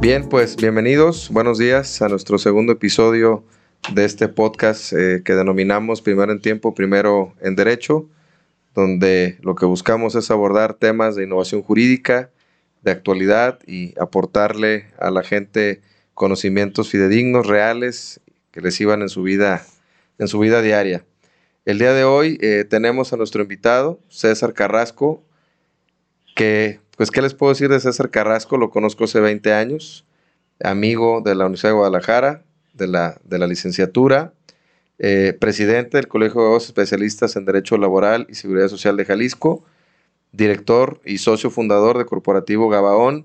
Bien, pues bienvenidos, buenos días a nuestro segundo episodio de este podcast eh, que denominamos Primero en Tiempo, Primero en Derecho, donde lo que buscamos es abordar temas de innovación jurídica, de actualidad y aportarle a la gente conocimientos fidedignos, reales, que les en su vida, en su vida diaria. El día de hoy eh, tenemos a nuestro invitado, César Carrasco, que, pues, ¿qué les puedo decir de César Carrasco? Lo conozco hace 20 años, amigo de la Universidad de Guadalajara, de la, licenciatura, eh, presidente del Colegio de Especialistas en Derecho Laboral y Seguridad Social de Jalisco, director y socio fundador de Corporativo Gabaón,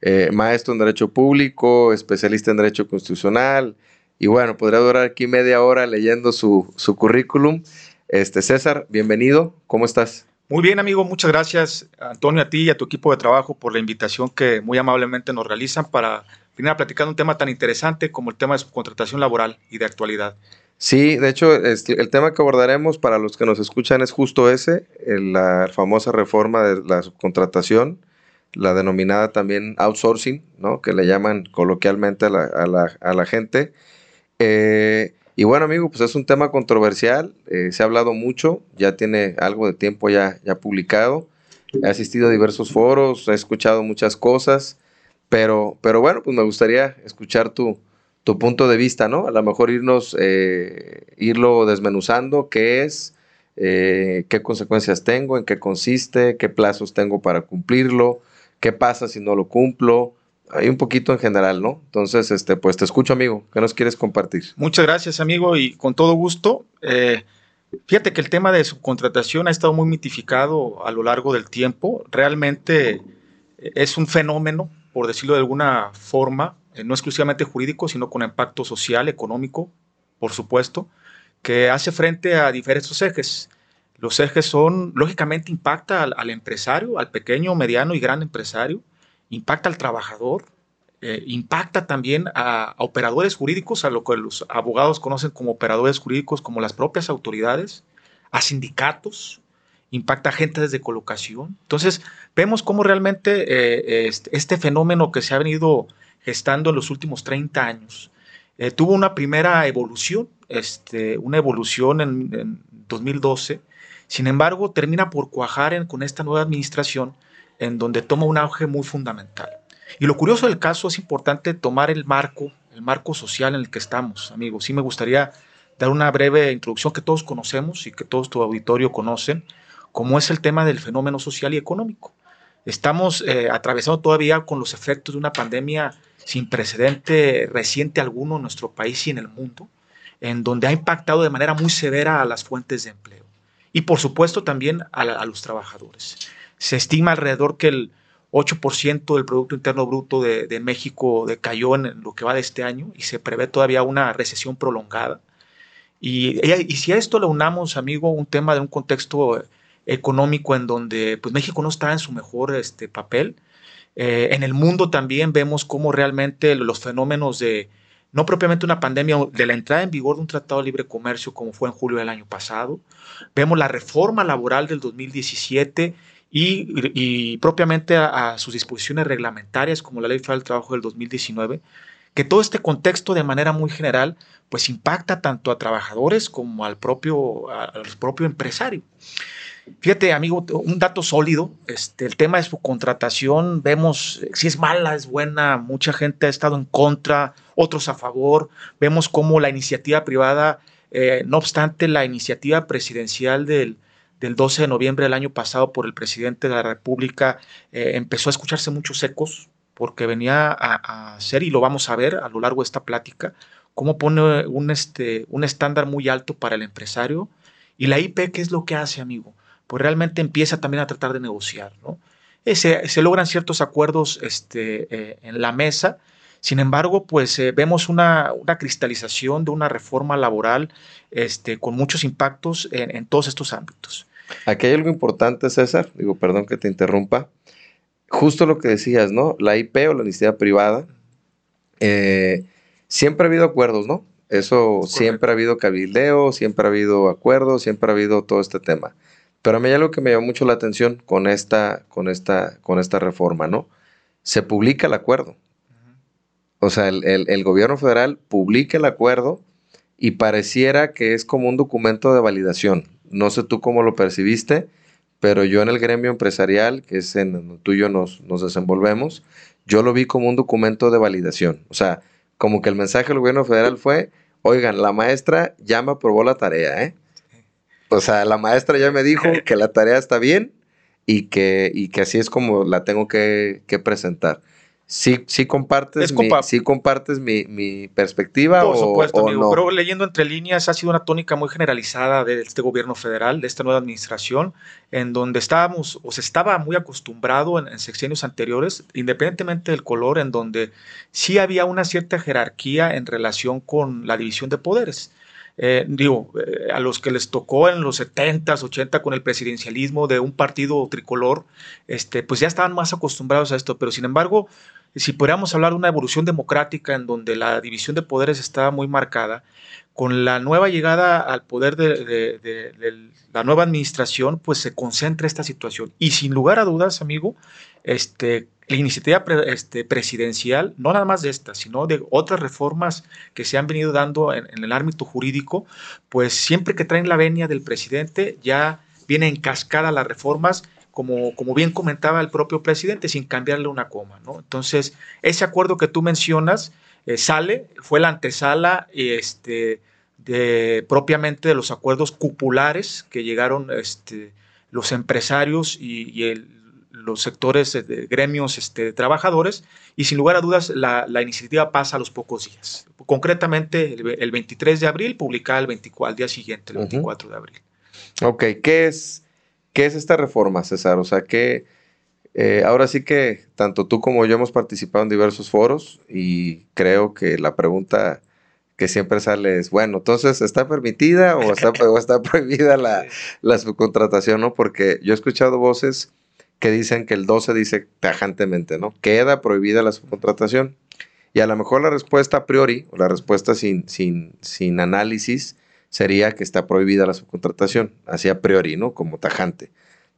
eh, maestro en Derecho Público, especialista en Derecho Constitucional, y bueno, podría durar aquí media hora leyendo su, su currículum. Este, César, bienvenido, ¿cómo estás? Muy bien, amigo, muchas gracias, Antonio, a ti y a tu equipo de trabajo por la invitación que muy amablemente nos realizan para venir a platicar un tema tan interesante como el tema de subcontratación laboral y de actualidad. Sí, de hecho, este, el tema que abordaremos para los que nos escuchan es justo ese, la famosa reforma de la subcontratación, la denominada también outsourcing, ¿no? que le llaman coloquialmente a la gente. Eh, y bueno, amigo, pues es un tema controversial, eh, se ha hablado mucho, ya tiene algo de tiempo ya, ya publicado, he asistido a diversos foros, he escuchado muchas cosas, pero, pero bueno, pues me gustaría escuchar tu, tu punto de vista, ¿no? A lo mejor irnos, eh, irlo desmenuzando, qué es, qué consecuencias tengo, en qué consiste, qué plazos tengo para cumplirlo, qué pasa si no lo cumplo, hay un poquito en general, ¿no? Entonces, este, pues te escucho, amigo. ¿Qué nos quieres compartir? Muchas gracias, amigo, y con todo gusto. Eh, fíjate que el tema de subcontratación ha estado muy mitificado a lo largo del tiempo. Realmente eh, es un fenómeno, por decirlo de alguna forma, eh, no exclusivamente jurídico, sino con impacto social, económico, por supuesto, que hace frente a diferentes ejes. Los ejes son, lógicamente, impacta al, al empresario, al pequeño, mediano y gran empresario impacta al trabajador, eh, impacta también a, operadores jurídicos, a lo que los abogados conocen como operadores jurídicos, como las propias autoridades, a sindicatos, impacta a gente de colocación. Entonces, vemos cómo realmente eh, este, este, fenómeno que se ha venido gestando en los últimos 30 años eh, tuvo una primera evolución, este, una evolución en, 2012, sin embargo, termina por cuajar con esta nueva administración en donde toma un auge muy fundamental. Y lo curioso del caso es importante tomar el marco, el marco social en el que estamos, amigos. Sí me gustaría dar una breve introducción que todos conocemos y que todos tu auditorio conocen, como es el tema del fenómeno social y económico. Estamos eh, atravesando todavía con los efectos de una pandemia sin precedente reciente alguno en nuestro país y en el mundo, en donde ha impactado de manera muy severa a las fuentes de empleo y por supuesto también a los trabajadores. Se estima alrededor que el 8% del Producto Interno Bruto de, México decayó en lo que va de este año y se prevé todavía una recesión prolongada. Y, si a esto le unamos, amigo, un tema de un contexto económico en donde pues, México no está en su mejor este, papel, eh, en el mundo también vemos cómo realmente los fenómenos de, no propiamente una pandemia, de la entrada en vigor de un tratado de libre comercio como fue en julio del año pasado, vemos la reforma laboral del 2017 y, propiamente a, sus disposiciones reglamentarias como la Ley Federal del Trabajo del 2019, que todo este contexto de manera muy general pues impacta tanto a trabajadores como al propio, al propio empresario. Fíjate, amigo, un dato sólido, este, el tema de su contratación, vemos si es mala, es buena, mucha gente ha estado en contra, otros a favor, vemos cómo la iniciativa privada, eh, no obstante la iniciativa presidencial del, del 12 de noviembre del año pasado por el presidente de la República, eh, empezó a escucharse muchos ecos porque venía a, ser, y lo vamos a ver a lo largo de esta plática, cómo pone un, este, un estándar muy alto para el empresario. Y la IP, ¿qué es lo que hace, amigo? Pues realmente empieza también a tratar de negociar, ¿no? Eh, se, logran ciertos acuerdos este, eh, en la mesa, sin embargo, pues vemos una, una, cristalización de una reforma laboral este, con muchos impactos en todos estos ámbitos. Aquí hay algo importante, César, digo, perdón que te interrumpa. Justo lo que decías, ¿no? La IP o la iniciativa privada, eh, siempre ha habido acuerdos, ¿no? Eso siempre ha habido cabildeo, siempre ha habido acuerdos, siempre ha habido todo este tema. Pero a mí hay algo que me llamó mucho la atención con esta, con esta, con esta reforma, ¿no? Se publica el acuerdo. O sea, el, el, gobierno federal publica el acuerdo y pareciera que es como un documento de validación. No sé tú cómo lo percibiste, pero yo en el gremio empresarial, que es en tuyo nos, nos desenvolvemos, yo lo vi como un documento de validación. O sea, como que el mensaje del gobierno federal fue, oigan, la maestra ya me aprobó la tarea, ¿eh? O sea, la maestra ya me dijo que la tarea está bien y que, y que así es como la tengo que, que presentar. Sí, sí compartes, mi, sí compartes mi, perspectiva. Por supuesto, amigo. Pero leyendo entre líneas, ha sido una tónica muy generalizada de este gobierno federal, de esta nueva administración, en donde estábamos, o se estaba muy acostumbrado en, sexenios anteriores, independientemente del color, en donde sí había una cierta jerarquía en relación con la división de poderes. Eh, digo, eh, a los que les tocó en los 70s, 80 con el presidencialismo de un partido tricolor, este, pues ya estaban más acostumbrados a esto, pero sin embargo, si pudiéramos hablar de una evolución democrática en donde la división de poderes está muy marcada, con la nueva llegada al poder de, la nueva administración, pues se concentra esta situación. Y sin lugar a dudas, amigo, este, la iniciativa este, presidencial, no nada más de esta, sino de otras reformas que se han venido dando en, el ámbito jurídico, pues siempre que traen la venia del presidente ya viene en cascada las reformas, como, como bien comentaba el propio presidente, sin cambiarle una coma. ¿no? Entonces, ese acuerdo que tú mencionas eh, sale, fue la antesala este, de, propiamente de los acuerdos cupulares que llegaron este, los empresarios y, y el, los sectores gremios este, trabajadores y sin lugar a dudas la, iniciativa pasa a los pocos días. Concretamente el, 23 de abril, publicada el 24, al día siguiente, el 24 de abril. Ok, ¿qué es, qué es esta reforma, César? O sea, que eh, ahora sí que tanto tú como yo hemos participado en diversos foros y creo que la pregunta que siempre sale es, bueno, entonces, ¿está permitida o está, está prohibida la, la subcontratación? ¿no? Porque yo he escuchado voces que dicen que el 12 dice tajantemente, ¿no? Queda prohibida la subcontratación. Y a lo mejor la respuesta a priori, la respuesta sin, sin, sin análisis, sería que está prohibida la subcontratación, así a priori, ¿no? Como tajante.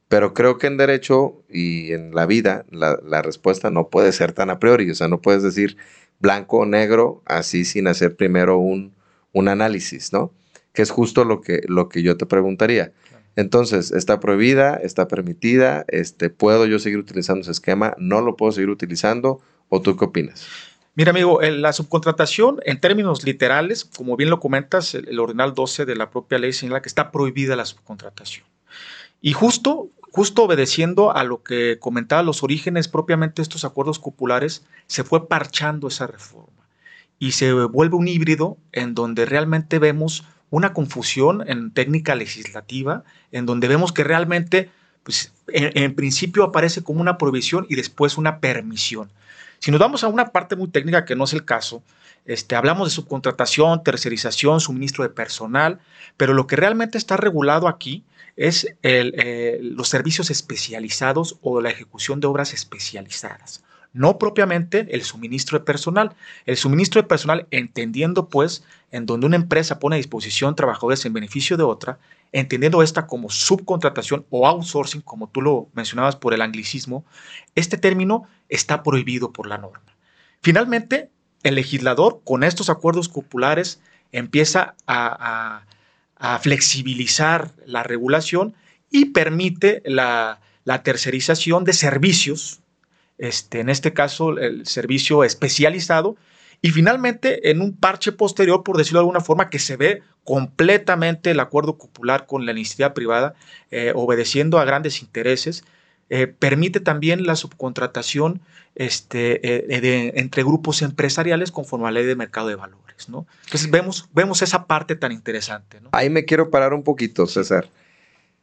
Pero creo que en derecho y en la vida la, la, respuesta no puede ser tan a priori, o sea, no puedes decir blanco o negro así sin hacer primero un, un análisis, ¿no? Que es justo lo que, lo que yo te preguntaría. Entonces, está prohibida, está permitida, este, ¿puedo yo seguir utilizando ese esquema? ¿No lo puedo seguir utilizando? ¿O tú qué opinas? Mira, amigo, la subcontratación, en términos literales, como bien lo comentas, el, el ordinal 12 de la propia ley señala que está prohibida la subcontratación. Y justo, justo obedeciendo a lo que comentaba los orígenes propiamente estos acuerdos cupulares, se fue parchando esa reforma y se vuelve un híbrido en donde realmente vemos una confusión en técnica legislativa, en donde vemos que realmente, pues, en, principio aparece como una prohibición y después una permisión. Si nos vamos a una parte muy técnica que no es el caso, este, hablamos de subcontratación, tercerización, suministro de personal, pero lo que realmente está regulado aquí es eh, los servicios especializados o la ejecución de obras especializadas no propiamente el suministro de personal. El suministro de personal, entendiendo pues en donde una empresa pone a disposición trabajadores en beneficio de otra, entendiendo esta como subcontratación o outsourcing, como tú lo mencionabas por el anglicismo, este término está prohibido por la norma. Finalmente, el legislador con estos acuerdos cupulares empieza a, flexibilizar la regulación y permite la, la tercerización de servicios este, en este caso el servicio especializado, y finalmente en un parche posterior, por decirlo de alguna forma, que se ve completamente el acuerdo popular con la iniciativa privada, eh, obedeciendo a grandes intereses, eh, permite también la subcontratación este, eh, entre grupos empresariales conforme a la ley de mercado de valores. ¿no? Entonces vemos, vemos esa parte tan interesante. Ahí me quiero parar un poquito, César.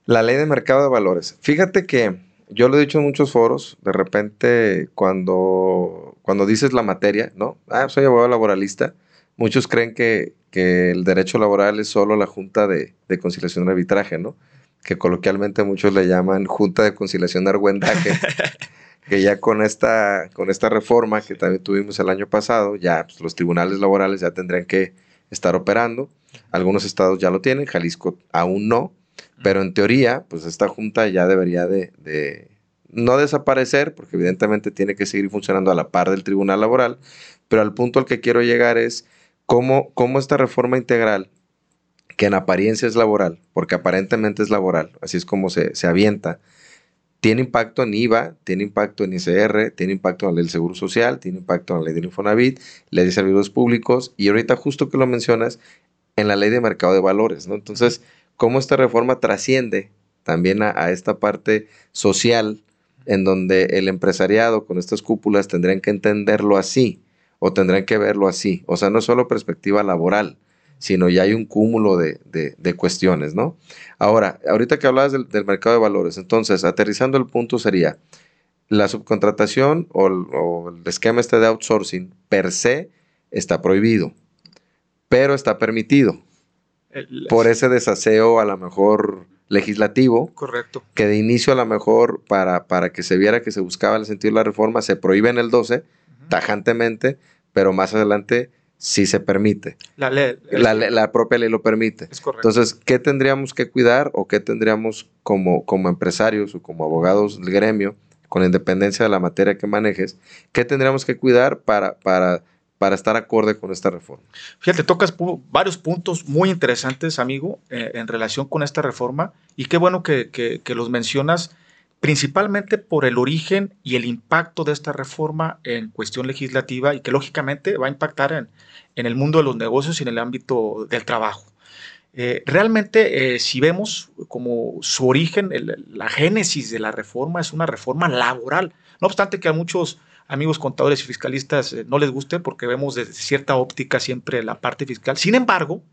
La ley de mercado de valores. Fíjate que yo lo he dicho en muchos foros, de repente cuando, cuando dices la materia, ¿no? Ah, soy abogado laboralista, muchos creen que, el derecho laboral es solo la Junta de, Conciliación y Arbitraje, ¿no? Que coloquialmente muchos le llaman Junta de Conciliación de Argüendaje, que ya con esta, con esta reforma que también tuvimos el año pasado, ya pues, los tribunales laborales ya tendrían que estar operando. Algunos estados ya lo tienen, Jalisco aún no, pero en teoría, pues esta junta ya debería de, no desaparecer, porque evidentemente tiene que seguir funcionando a la par del Tribunal Laboral, pero al punto al que quiero llegar es cómo, cómo esta reforma integral, que en apariencia es laboral, porque aparentemente es laboral, así es como se, se avienta, tiene impacto en IVA, tiene impacto en ICR, tiene impacto en la ley del Seguro Social, tiene impacto en la ley del Infonavit, ley de servidores públicos y ahorita justo que lo mencionas, en la ley de mercado de valores, ¿no? Entonces, ¿cómo esta reforma trasciende también a, esta parte social en donde el empresariado con estas cúpulas tendrían que entenderlo así o tendrán que verlo así? O sea, no solo perspectiva laboral, sino ya hay un cúmulo de, cuestiones, ¿no? Ahora, ahorita que hablabas del, mercado de valores, entonces, aterrizando el punto sería, la subcontratación o, o, el esquema este de outsourcing per se está prohibido, pero está permitido. Por ese desaseo a lo mejor legislativo. Correcto. Que de inicio a lo mejor para, para que se viera que se buscaba el sentido de la reforma se prohíbe en el 12 tajantemente, pero más adelante si se permite. La, ley, la, propia ley lo permite. Es correcto. Entonces, ¿qué tendríamos que cuidar o qué tendríamos como, como empresarios o como abogados del gremio, con independencia de la materia que manejes, qué tendríamos que cuidar para, para, para estar acorde con esta reforma? Fíjate, tocas varios puntos muy interesantes, amigo, eh, en relación con esta reforma y qué bueno que, que los mencionas principalmente por el origen y el impacto de esta reforma en cuestión legislativa y que lógicamente va a impactar en, en el mundo de los negocios y en el ámbito del trabajo. Eh, realmente, eh, si vemos como su origen, la génesis de la reforma es una reforma laboral. No obstante que a muchos amigos contadores y fiscalistas eh, no les guste porque vemos desde cierta óptica siempre la parte fiscal. Sin embargo,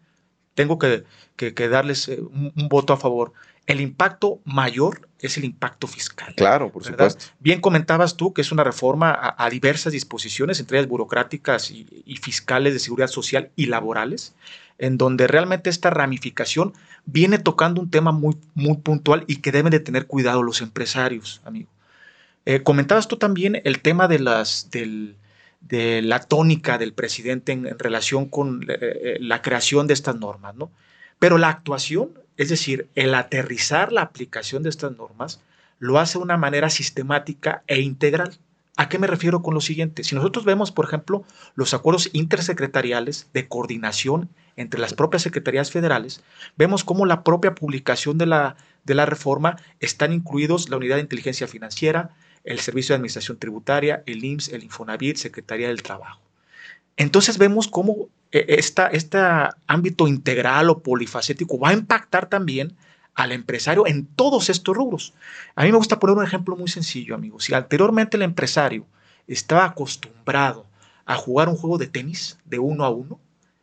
tengo que, darles un, voto a favor. El impacto mayor es el impacto fiscal. Claro, por supuesto. Bien comentabas tú que es una reforma a, diversas disposiciones, entre ellas burocráticas y, fiscales de seguridad social y laborales, en donde realmente esta ramificación viene tocando un tema muy, muy puntual y que deben de tener cuidado los empresarios, amigo. Eh, comentabas tú también el tema de, las, de la tónica del presidente en, relación con eh, eh, la creación de estas normas, ¿no? Pero la actuación es decir, el aterrizar la aplicación de estas normas lo hace de una manera sistemática e integral. ¿A qué me refiero con lo siguiente? Si nosotros vemos, por ejemplo, los acuerdos intersecretariales de coordinación entre las propias secretarías federales, vemos cómo la propia publicación de la, de la reforma están incluidos la Unidad de Inteligencia Financiera, el Servicio de Administración Tributaria, el IMSS, el Infonavit, Secretaría del Trabajo. Entonces vemos cómo e, este ámbito integral o polifacético va a impactar también al empresario en todos estos rubros. A mí me gusta poner un ejemplo muy sencillo, amigos. Si anteriormente el empresario estaba acostumbrado a jugar un juego de tenis de uno a uno,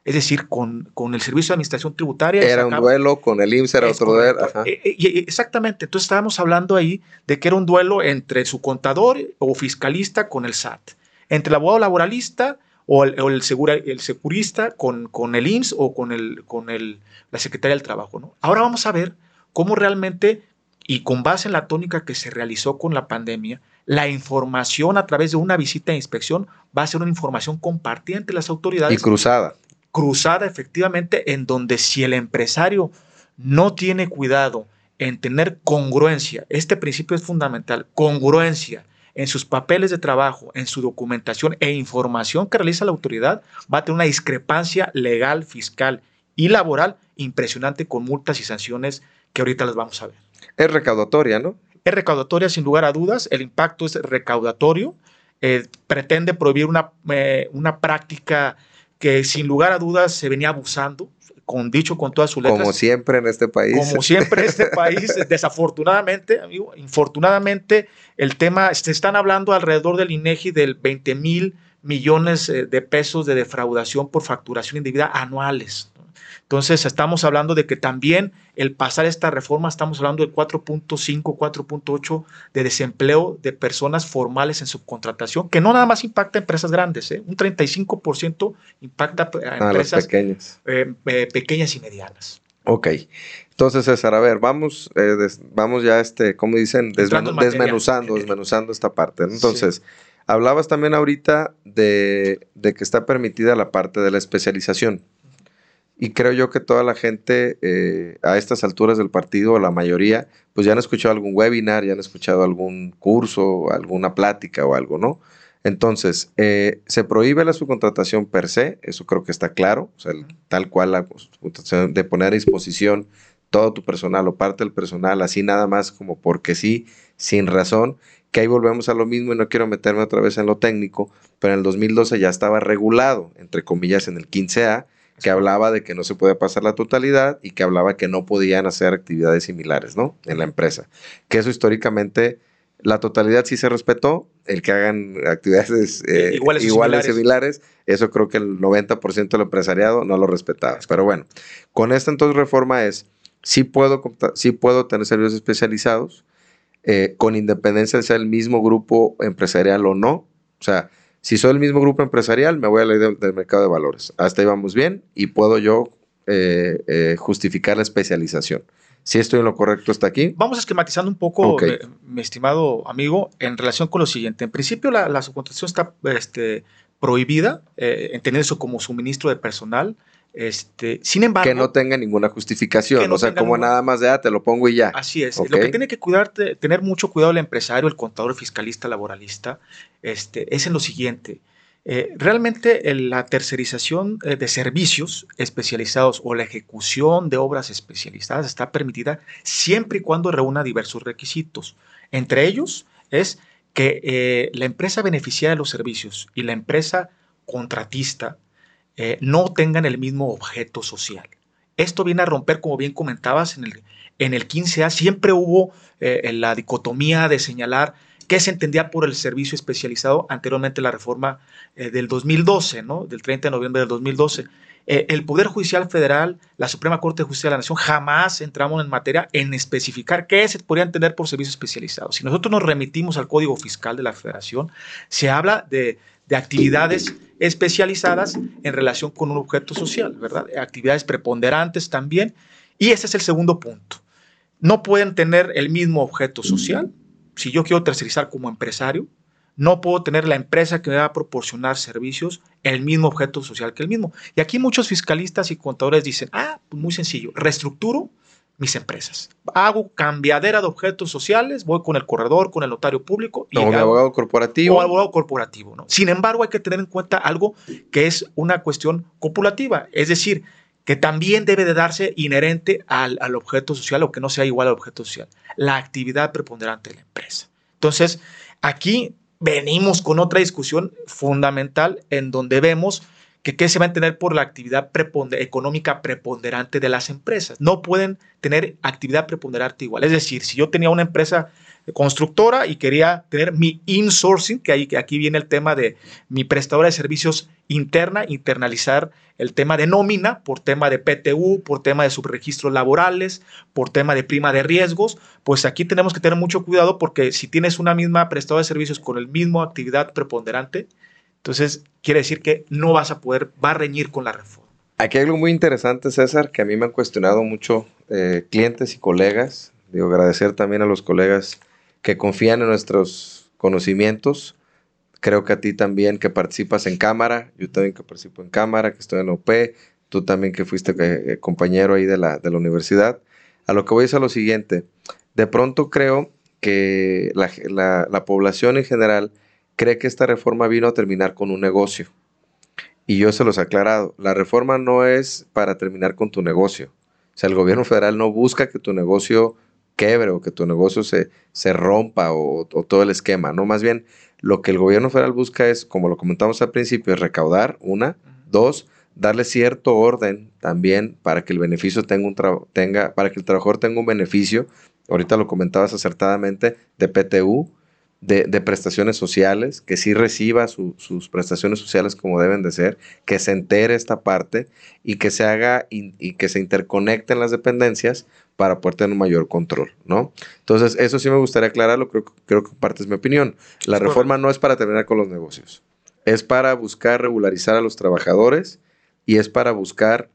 es decir, con, con el Servicio de Administración Tributaria. Era un duelo, con el IMSS era otro duelo. E, e, exactamente, entonces estábamos hablando ahí de que era un duelo entre su contador o fiscalista con el SAT, entre el abogado laboralista o el, el, el securista con, con, el IMSS o con, el, con el, la Secretaría del Trabajo. ¿no? Ahora vamos a ver cómo realmente, y con base en la tónica que se realizó con la pandemia, la información a través de una visita de inspección va a ser una información compartida entre las autoridades. Y cruzada. Cruzada, efectivamente, en donde si el empresario no tiene cuidado en tener congruencia, este principio es fundamental, congruencia en sus papeles de trabajo, en su documentación e información que realiza la autoridad, va a tener una discrepancia legal, fiscal y laboral impresionante con multas y sanciones que ahorita las vamos a ver. Es recaudatoria, ¿no? Es recaudatoria sin lugar a dudas, el impacto es recaudatorio, eh, pretende prohibir una, eh, una práctica que sin lugar a dudas se venía abusando, con dicho con todas sus letras. Como siempre en este país. Como siempre en este país, desafortunadamente, amigo, infortunadamente, el tema, se están hablando alrededor del INEGI del 20 mil millones eh, de pesos de defraudación por facturación indebida anuales. Entonces, estamos hablando de que también el pasar esta reforma, estamos hablando del 4.5, 4.8 de desempleo de personas formales en subcontratación, que no nada más impacta a empresas grandes, ¿eh? un 35% impacta a empresas pequeñas. Eh, eh, pequeñas y medianas. Ok. Entonces, César, a ver, vamos, vamos ya, este, como dicen, desmenuzando, desmenuzando esta parte. Entonces, hablabas también ahorita de, de que está permitida la parte de la especialización. Y creo yo que toda la gente eh, a estas alturas del partido, la mayoría, pues ya han escuchado algún webinar, ya han escuchado algún curso, alguna plática o algo, ¿no? Entonces, eh, se prohíbe la subcontratación per se, eso creo que está claro, o sea, tal cual la subcontratación de poner a disposición todo tu personal o parte del personal, así nada más como porque sí, sin razón, que ahí volvemos a lo mismo y no quiero meterme otra vez en lo técnico, pero en el 2012 ya estaba regulado, entre comillas, en el 15A, que hablaba de que no se puede pasar la totalidad y que hablaba que no podían hacer actividades similares, ¿no? En la empresa. Que eso históricamente, la totalidad sí se respetó, el que hagan actividades eh, iguales, iguales similares. eso creo que el 90% del empresariado no lo respetaba. Pero bueno, con esta entonces reforma es, sí puedo, sí puedo tener servicios especializados, eh, con independencia de ser el mismo grupo empresarial o no. O sea, si soy el mismo grupo empresarial, me voy a la ley del, mercado de valores. Hasta ahí vamos bien y puedo yo eh, eh, justificar la especialización. Si estoy en lo correcto hasta aquí. Vamos esquematizando un poco, eh, mi estimado amigo, en relación con lo siguiente. En principio, la, la subcontratación está este, prohibida, eh, eso como suministro de personal. Este, sin embargo. Que no tenga ninguna justificación. o sea, como nada más de, ah, te lo pongo y ya. Así es. Lo que tiene que cuidar, tener mucho cuidado el empresario, el contador, el fiscalista, laboralista, este, es en lo siguiente. Eh, realmente la tercerización eh, de servicios especializados o la ejecución de obras especializadas está permitida siempre y cuando reúna diversos requisitos. Entre ellos es que eh, la empresa beneficiaria de los servicios y la empresa contratista eh, no tengan el mismo objeto social. Esto viene a romper, como bien comentabas, en el, en el 15A siempre hubo eh, la dicotomía de señalar qué se entendía por el servicio especializado anteriormente la reforma eh, del 2012, ¿no? del 30 de noviembre del 2012. el Poder Judicial Federal, la Suprema Corte de Justicia de la Nación, jamás entramos en materia en especificar qué se podría entender por servicio especializado. Si nosotros nos remitimos al Código Fiscal de la Federación, se habla de de actividades especializadas en relación con un objeto social, ¿verdad? Actividades preponderantes también. Y ese es el segundo punto. No pueden tener el mismo objeto social. Si yo quiero tercerizar como empresario, no puedo tener la empresa que me va a proporcionar servicios el mismo objeto social que el mismo. Y aquí muchos fiscalistas y contadores dicen, ah, pues muy sencillo, reestructuro mis empresas. Hago cambiadera de objetos sociales, voy con el corredor, con el notario público. Y o abogado corporativo. O abogado corporativo, ¿no? Sin embargo, hay que tener en cuenta algo que es una cuestión copulativa, es decir, que también debe de darse inherente al, al objeto social o que no sea igual al objeto social, la actividad preponderante de la empresa. Entonces, aquí venimos con otra discusión fundamental en donde vemos que se va a entender por la actividad económica preponderante de las empresas. No pueden tener actividad preponderante igual. Es decir, si yo tenía una empresa constructora y quería tener mi insourcing, que, ahí, que aquí viene el tema de mi prestadora de servicios interna, internalizar el tema de nómina por tema de PTU, por tema de subregistros laborales, por tema de prima de riesgos, pues aquí tenemos que tener mucho cuidado porque si tienes una misma prestadora de servicios con el mismo actividad preponderante, entonces, quiere decir que no vas a poder, va a reñir con la reforma. Aquí hay algo muy interesante, César, que a mí me han cuestionado mucho eh, clientes y colegas. Digo, agradecer también a los colegas que confían en nuestros conocimientos. Creo que a ti también que participas en cámara, yo también que participo en cámara, que estoy en OP, tú también que fuiste eh, compañero ahí de la, universidad. A lo que voy es a lo siguiente. De pronto creo que la población en general cree que esta reforma vino a terminar con un negocio. Y yo se los he aclarado, la reforma no es para terminar con tu negocio. O sea, el gobierno federal no busca que tu negocio quebre o que tu negocio se, se rompa o, todo el esquema, ¿no? Más bien, lo que el gobierno federal busca es, como lo comentamos al principio, es recaudar, una, dos, darle cierto orden también para que el beneficio tenga un tenga, para que el trabajador tenga un beneficio, ahorita lo comentabas acertadamente, de PTU, de, prestaciones sociales, que sí reciba sus prestaciones sociales como deben de ser, que se entere esta parte y que se haga y que se interconecten las dependencias para poder tener un mayor control, ¿no? Entonces, eso sí me gustaría aclararlo, creo, creo que parte es mi opinión. La reforma no es para terminar con los negocios, es para buscar regularizar a los trabajadores y es para buscar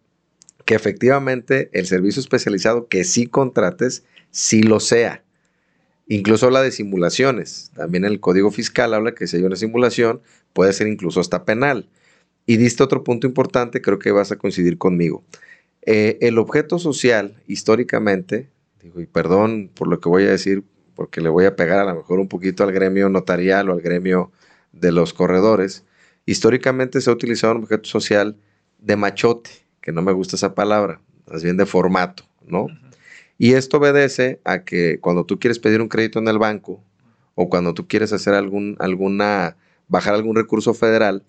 que efectivamente el servicio especializado que sí contrates, sí lo sea Incluso habla de simulaciones. También el Código Fiscal habla que si hay una simulación, puede ser incluso hasta penal. Y diste otro punto importante, creo que vas a coincidir conmigo. Eh, el objeto social, históricamente, digo, y perdón por lo que voy a decir, porque le voy a pegar a lo mejor un poquito al gremio notarial o al gremio de los corredores, históricamente se ha utilizado un objeto social de machote, que no me gusta esa palabra, más bien de formato, ¿no? Y esto obedece a que cuando tú quieres pedir un crédito en el banco o cuando tú quieres hacer algún, alguna, bajar algún recurso federal,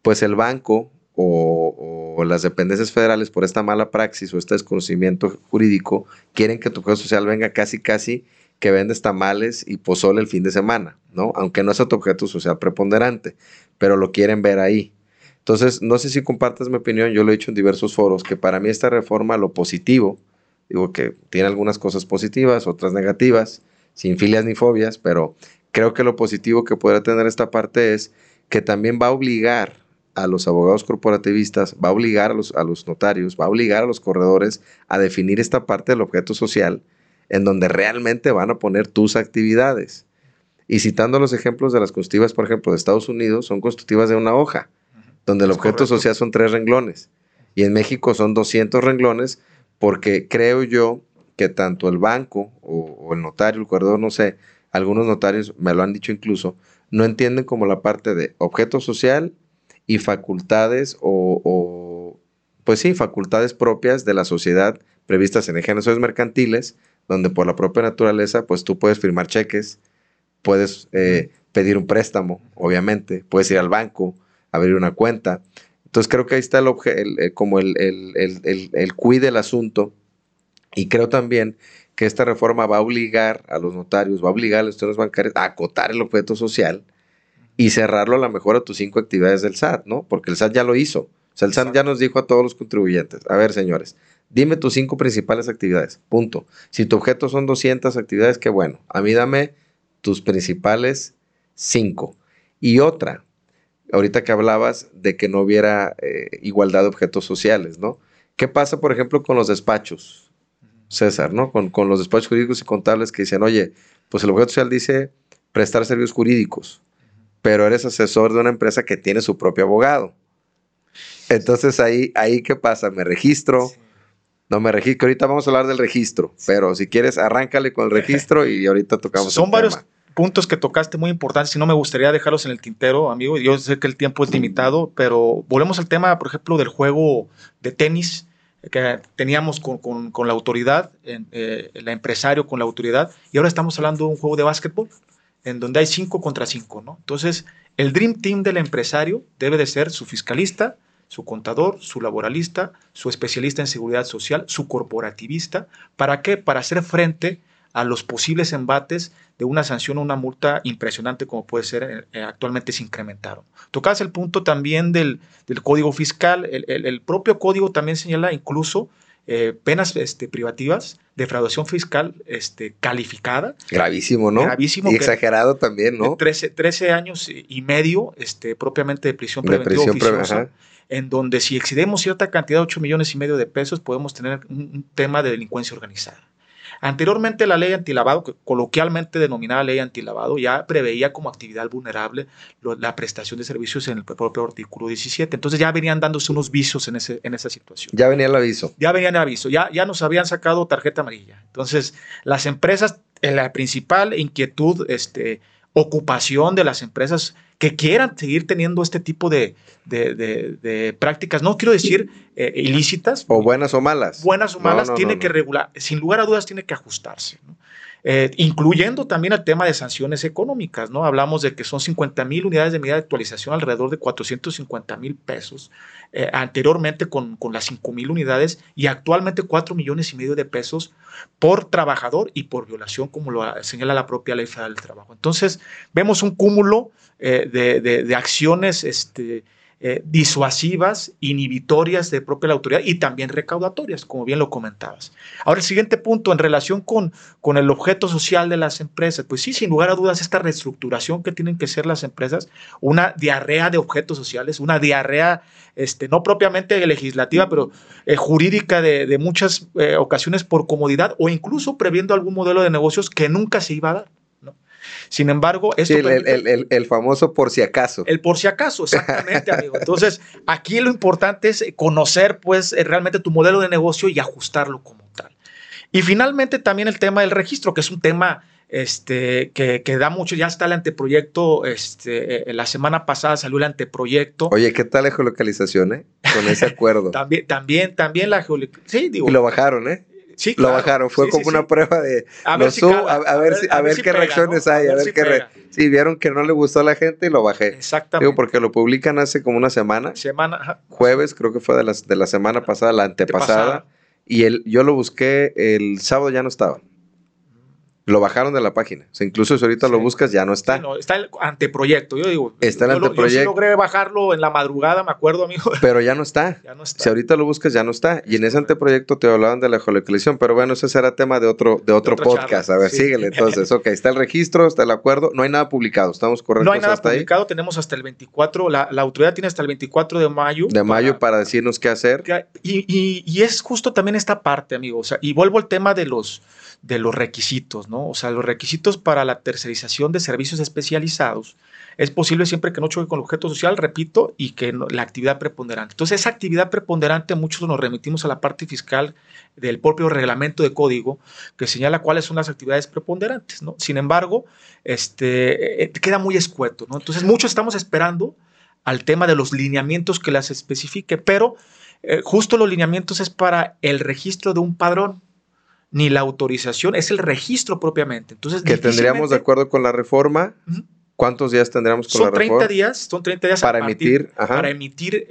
pues el banco o, las dependencias federales por esta mala praxis o este desconocimiento jurídico quieren que tu objeto social venga casi, casi que vendes tamales y pozole el fin de semana, ¿no? Aunque no es tu objeto social preponderante, pero lo quieren ver ahí. Entonces, no sé si compartas mi opinión, yo lo he dicho en diversos foros, que para mí esta reforma, lo positivo, digo que tiene algunas cosas positivas, otras negativas, sin filias ni fobias, pero creo que lo positivo que podrá tener esta parte es que también va a obligar a los abogados corporativistas, va a obligar a los, a los notarios, va a obligar a los corredores a definir esta parte del objeto social en donde realmente van a poner tus actividades. Y citando los ejemplos de las constitutivas, por ejemplo, de Estados Unidos, son constitutivas de una hoja, donde el objeto social son tres renglones. Y en México son 200 renglones, porque creo yo que tanto el banco o, el notario, el corredor, no sé, algunos notarios me lo han dicho incluso, no entienden como la parte de objeto social y facultades o, o pues sí, facultades propias de la sociedad previstas en ejemplos mercantiles, donde por la propia naturaleza, pues tú puedes firmar cheques, puedes eh, pedir un préstamo, obviamente, puedes ir al banco, abrir una cuenta. Entonces creo que ahí está el, como el, el, el, el cuide del asunto y creo también que esta reforma va a obligar a los notarios, va a obligar a los instituciones bancarios a acotar el objeto social y cerrarlo a lo mejor a tus cinco actividades del SAT, ¿no? Porque el SAT ya lo hizo. O sea, el SAT ya nos dijo a todos los contribuyentes, a ver, señores, Dime tus cinco principales actividades. Punto. Si tu objeto son 200 actividades, qué bueno. A mí dame tus principales cinco. Y otra, ahorita que hablabas de que no hubiera eh, igualdad de objetos sociales, ¿no? ¿Qué pasa, por ejemplo, con los despachos, César, ¿no? Con, con los despachos jurídicos y contables que dicen, oye, pues el objeto social dice prestar servicios jurídicos, pero eres asesor de una empresa que tiene su propio abogado. Entonces ahí, ahí ¿qué pasa? Me registro, no me registro. Ahorita vamos a hablar del registro, pero si quieres, arráncale con el registro y ahorita tocamos. Son varios puntos que tocaste muy importantes y no me gustaría dejarlos en el tintero, amigo. Yo sé que el tiempo es limitado, pero volvemos al tema, por ejemplo, del juego de tenis que teníamos con, con, la autoridad, eh, el empresario con la autoridad, y ahora estamos hablando de un juego de básquetbol, en donde hay cinco contra cinco, ¿no? Entonces, el Dream Team del empresario debe de ser su fiscalista, su contador, su laboralista, su especialista en seguridad social, su corporativista. ¿Para qué? Para hacer frente a los posibles embates de una sanción o una multa impresionante como puede ser eh, eh, actualmente se incrementaron. Tocas el punto también del, código fiscal, el, propio código también señala incluso eh, penas este, privativas, defraudación fiscal este, calificada. Gravísimo, ¿no? Gravísimo. Y exagerado también, ¿no? 13, 13, años y medio este, propiamente de prisión preventiva de prisión oficiosa en donde si excedemos cierta cantidad de 8 millones y medio de pesos, podemos tener un, tema de delincuencia organizada. Anteriormente la ley antilavado, coloquialmente denominada ley antilavado, ya preveía como actividad vulnerable la prestación de servicios en el propio artículo 17. Entonces ya venían dándose unos visos en, ese, en esa situación. Ya venía el aviso. Ya venía el aviso, ya, ya nos habían sacado tarjeta amarilla. Entonces las empresas, la principal inquietud, este, ocupación de las empresas que quieran seguir teniendo este tipo de, prácticas, no quiero decir eh, ilícitas. O buenas o malas. Buenas o malas, tiene que regular, sin lugar a dudas tiene que ajustarse. Eh, incluyendo también el tema de sanciones económicas, ¿no? Hablamos de que son 50 mil unidades de medida de actualización, alrededor de 450 mil pesos, eh, anteriormente con, con las 5 mil unidades y actualmente 4 millones y medio de pesos por trabajador y por violación, como lo señala la propia ley federal del trabajo. Entonces, vemos un cúmulo eh, de, de, de, acciones este, eh, disuasivas, inhibitorias de propia autoridad y también recaudatorias, como bien lo comentabas. Ahora, el siguiente punto, en relación con, con el objeto social de las empresas, pues sí, sin lugar a dudas, esta reestructuración que tienen que ser las empresas, una diarrea de objetos sociales, una diarrea este, no propiamente legislativa, pero eh, jurídica de, de muchas eh, ocasiones por comodidad o incluso previendo algún modelo de negocios que nunca se iba a dar. Sin embargo, esto sí, el, famoso por si acaso. El por si acaso, exactamente, amigo. Entonces, aquí lo importante es conocer, pues, eh, realmente tu modelo de negocio y ajustarlo como tal. Y finalmente también el tema del registro, que es un tema este, que, que, da mucho, ya está el anteproyecto, este, eh, la semana pasada salió el anteproyecto. Oye, ¿qué tal la geolocalización, eh? Con ese acuerdo. también, también, también la geolocalización. Sí, digo. Y lo bajaron, ¿eh? Sí, Lo bajaron, fue como una prueba de a ver, a, ver, a, ver, qué reacciones hay, a ver, qué Sí, vieron que no le gustó a la gente y lo bajé. Exactamente. Digo, porque lo publican hace como una semana. Semana. Jueves, creo que fue de la, de la semana pasada, la antepasada. Y el, yo lo busqué el sábado, ya no estaba. Lo bajaron de la página. O sea, incluso si ahorita lo buscas, ya no está. no, está el anteproyecto. Yo digo, está el anteproyecto. yo sí logré bajarlo en la madrugada, me acuerdo, amigo. Pero ya no está. ya no está. Si ahorita lo buscas, ya no está. Y en ese anteproyecto te hablaban de la geolocalización. Pero bueno, ese será tema de otro, de otro podcast. A ver, síguele entonces. ok, está el registro, está el acuerdo. No hay nada publicado. Estamos correctos. No hay nada publicado. Tenemos hasta el 24. La, la, autoridad tiene hasta el 24 de mayo. De mayo para, decirnos qué hacer. Y, y, y es justo también esta parte, amigo. O sea, y vuelvo al tema de los de los requisitos, ¿no? O sea, los requisitos para la tercerización de servicios especializados es posible siempre que no choque con el objeto social, repito, y que la actividad preponderante. Entonces, esa actividad preponderante, muchos nos remitimos a la parte fiscal del propio reglamento de código que señala cuáles son las actividades preponderantes, ¿no? Sin embargo, este, eh, queda muy escueto, ¿no? Entonces, muchos estamos esperando al tema de los lineamientos que las especifique, pero eh, justo los lineamientos es para el registro de un padrón, ni la autorización, es el registro propiamente. Entonces, que tendríamos de acuerdo con la reforma. ¿Cuántos días tendríamos con son la reforma? 30 días, son 30 días para emitir, para emitir